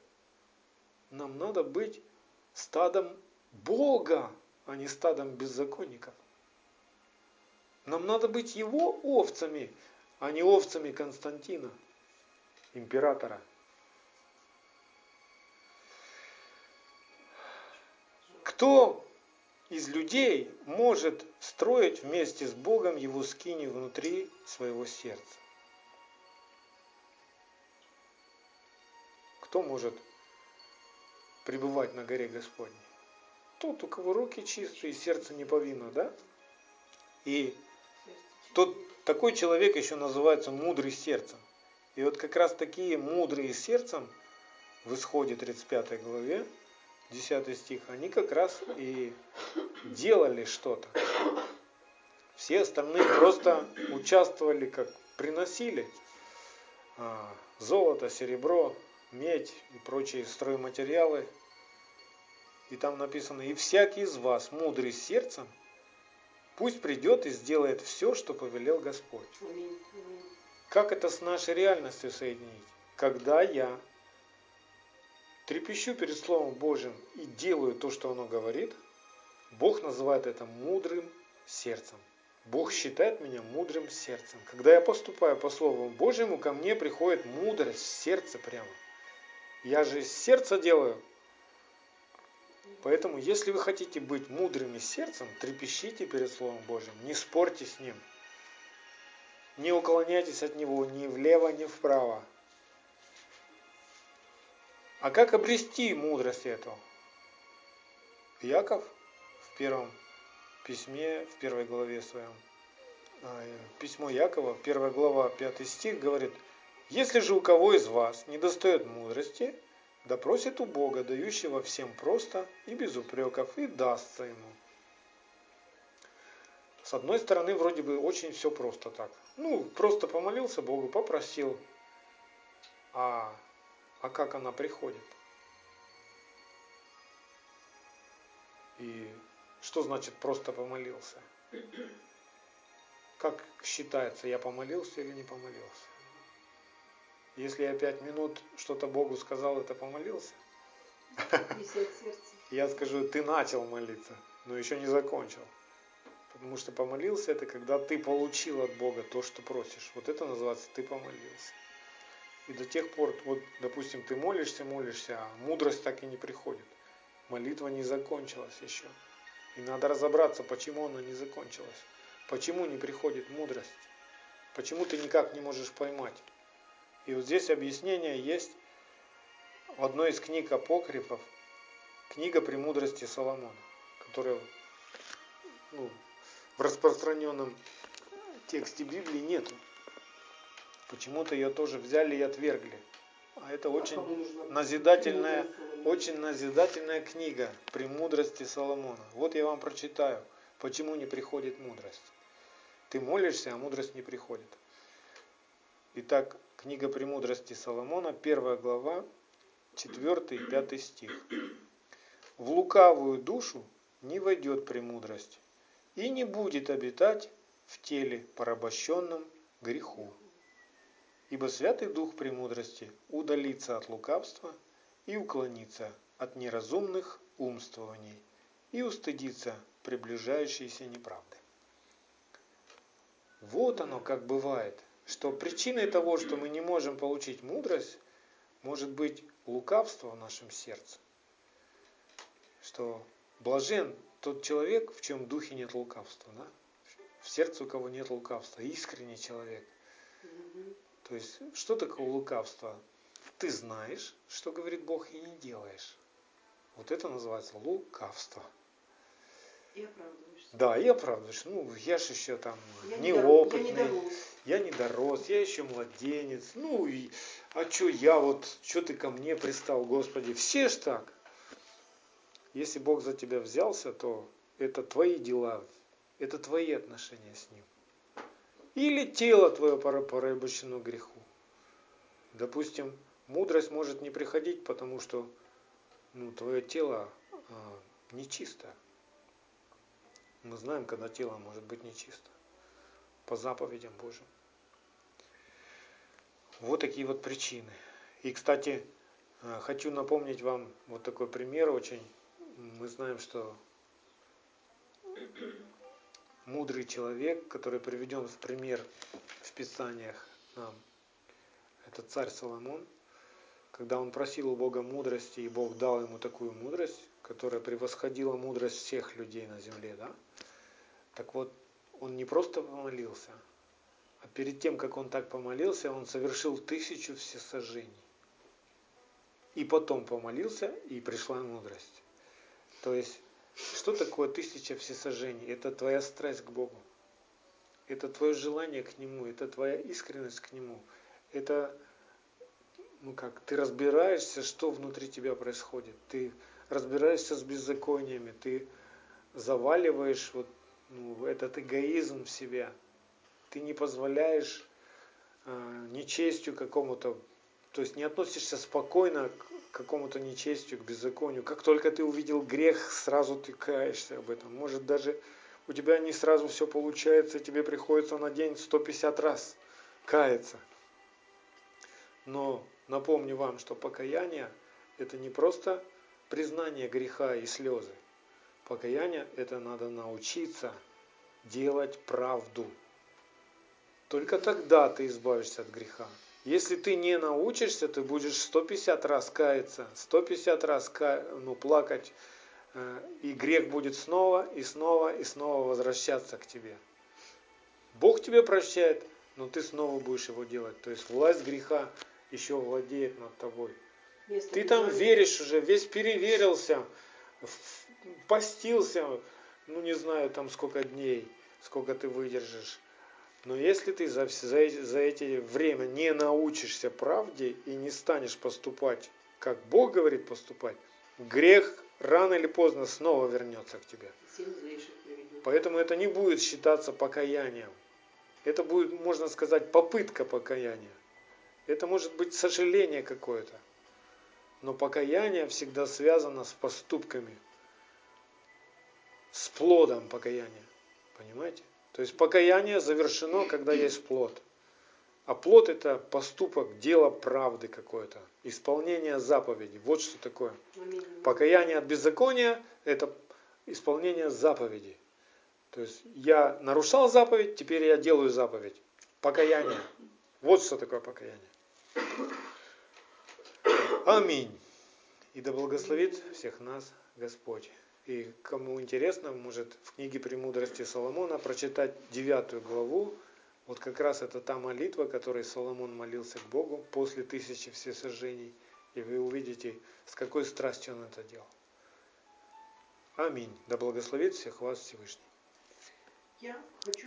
Нам надо быть стадом Бога, а не стадом беззаконников. Нам надо быть его овцами, а не овцами Константина, императора. Кто из людей может строить вместе с Богом его скини внутри своего сердца? Кто может пребывать на горе Господней? Тот, у кого руки чистые, сердце не повинно, да? И тот, такой человек еще называется мудрый сердцем. И вот как раз такие мудрые сердцем в исходе 35 главе, 10 стих, они как раз и делали что-то. Все остальные просто участвовали, как приносили а, золото, серебро, медь и прочие стройматериалы. И там написано, и всякий из вас, мудрый сердцем, пусть придет и сделает все, что повелел Господь. Как это с нашей реальностью соединить? Когда я трепещу перед Словом Божьим и делаю то, что оно говорит, Бог называет это мудрым сердцем. Бог считает меня мудрым сердцем. Когда я поступаю по Слову Божьему, ко мне приходит мудрость в сердце прямо. Я же из сердца делаю. Поэтому, если вы хотите быть мудрыми сердцем, трепещите перед Словом Божьим, не спорьте с Ним. Не уклоняйтесь от Него ни влево, ни вправо. А как обрести мудрость эту? Яков в первом письме, в первой главе своем, а, письмо Якова, первая глава, пятый стих говорит – если же у кого из вас не достает мудрости, допросит у Бога, дающего всем просто и без упреков, и дастся ему. С одной стороны, вроде бы очень все просто так. Ну, просто помолился Богу, попросил. А, а как она приходит? И что значит просто помолился? Как считается, я помолился или не помолился? Если я пять минут что-то Богу сказал, это помолился? Я скажу, ты начал молиться, но еще не закончил. Потому что помолился это когда ты получил от Бога то, что просишь. Вот это называется ты помолился. И до тех пор, вот, допустим, ты молишься, молишься, а мудрость так и не приходит. Молитва не закончилась еще. И надо разобраться, почему она не закончилась. Почему не приходит мудрость? Почему ты никак не можешь поймать? И вот здесь объяснение есть в одной из книг апокрифов, книга «Премудрости Соломона», которая ну, в распространенном тексте Библии нету. Почему-то ее тоже взяли и отвергли. А это очень назидательная, очень назидательная книга «Премудрости Соломона». Вот я вам прочитаю, почему не приходит мудрость. Ты молишься, а мудрость не приходит. Итак, книга «Премудрости Соломона», первая глава, 4 и 5 стих. «В лукавую душу не войдет премудрость, и не будет обитать в теле порабощенном греху. Ибо Святый Дух премудрости удалится от лукавства и уклонится от неразумных умствований и устыдится приближающейся неправды. Вот оно как бывает, что причиной того, что мы не можем получить мудрость, может быть лукавство в нашем сердце. Что блажен тот человек, в чем духе нет лукавства, да? в сердце у кого нет лукавства, искренний человек. То есть, что такое лукавство? Ты знаешь, что говорит Бог, и не делаешь. Вот это называется лукавство. И оправдываешься. Да, и оправдываешь. Ну, я же еще там Я неопытный. Не дорос, я не дорос, я еще младенец. Ну и, а что я вот, что ты ко мне пристал, Господи? Все ж так. Если Бог за тебя взялся, то это твои дела, это твои отношения с Ним. Или тело твое порабощено греху. Допустим, мудрость может не приходить, потому что ну, твое тело а, нечисто. Мы знаем, когда тело может быть нечисто. По заповедям Божьим. Вот такие вот причины. И, кстати, а, хочу напомнить вам вот такой пример очень. Мы знаем, что мудрый человек, который приведен в пример в Писаниях нам, это царь Соломон, когда он просил у Бога мудрости, и Бог дал ему такую мудрость, которая превосходила мудрость всех людей на земле, да? Так вот, он не просто помолился, а перед тем, как он так помолился, он совершил тысячу всесожжений. И потом помолился, и пришла мудрость. То есть что такое тысяча всесожжений? Это твоя страсть к Богу. Это твое желание к Нему, это твоя искренность к Нему. Это, ну как, ты разбираешься, что внутри тебя происходит. Ты разбираешься с беззакониями, ты заваливаешь вот, ну, этот эгоизм в себя. Ты не позволяешь э, нечестью какому-то, то есть не относишься спокойно к какому-то нечестию, к беззаконию. Как только ты увидел грех, сразу ты каешься об этом. Может даже у тебя не сразу все получается, тебе приходится на день 150 раз каяться. Но напомню вам, что покаяние это не просто признание греха и слезы. Покаяние это надо научиться делать правду. Только тогда ты избавишься от греха. Если ты не научишься, ты будешь 150 раз каяться, 150 раз ну, плакать, э, и грех будет снова и снова и снова возвращаться к тебе. Бог тебе прощает, но ты снова будешь его делать. То есть власть греха еще владеет над тобой. Место Ты там Писания. веришь уже, весь переверился, постился, ну не знаю там сколько дней, сколько ты выдержишь. Но если ты за, за, за эти время не научишься правде и не станешь поступать как Бог говорит поступать, грех рано или поздно снова вернется к тебе. Поэтому это не будет считаться покаянием. Это будет, можно сказать, попытка покаяния. Это может быть сожаление какое-то. Но покаяние всегда связано с поступками, с плодом покаяния. Понимаете? То есть покаяние завершено, когда есть плод. А плод это поступок, дело правды какое-то, исполнение заповеди. Вот что такое. Покаяние от беззакония – это исполнение заповеди. То есть я нарушал заповедь, теперь я делаю заповедь. Покаяние. Вот что такое покаяние. Аминь. И да благословит всех нас Господь. И кому интересно, может в книге «Премудрости Соломона» прочитать девятую главу. Вот как раз это та молитва, которой Соломон молился к Богу после тысячи всесожжений. И вы увидите, с какой страстью он это делал. Аминь. Да благословит всех вас Всевышний. Я хочу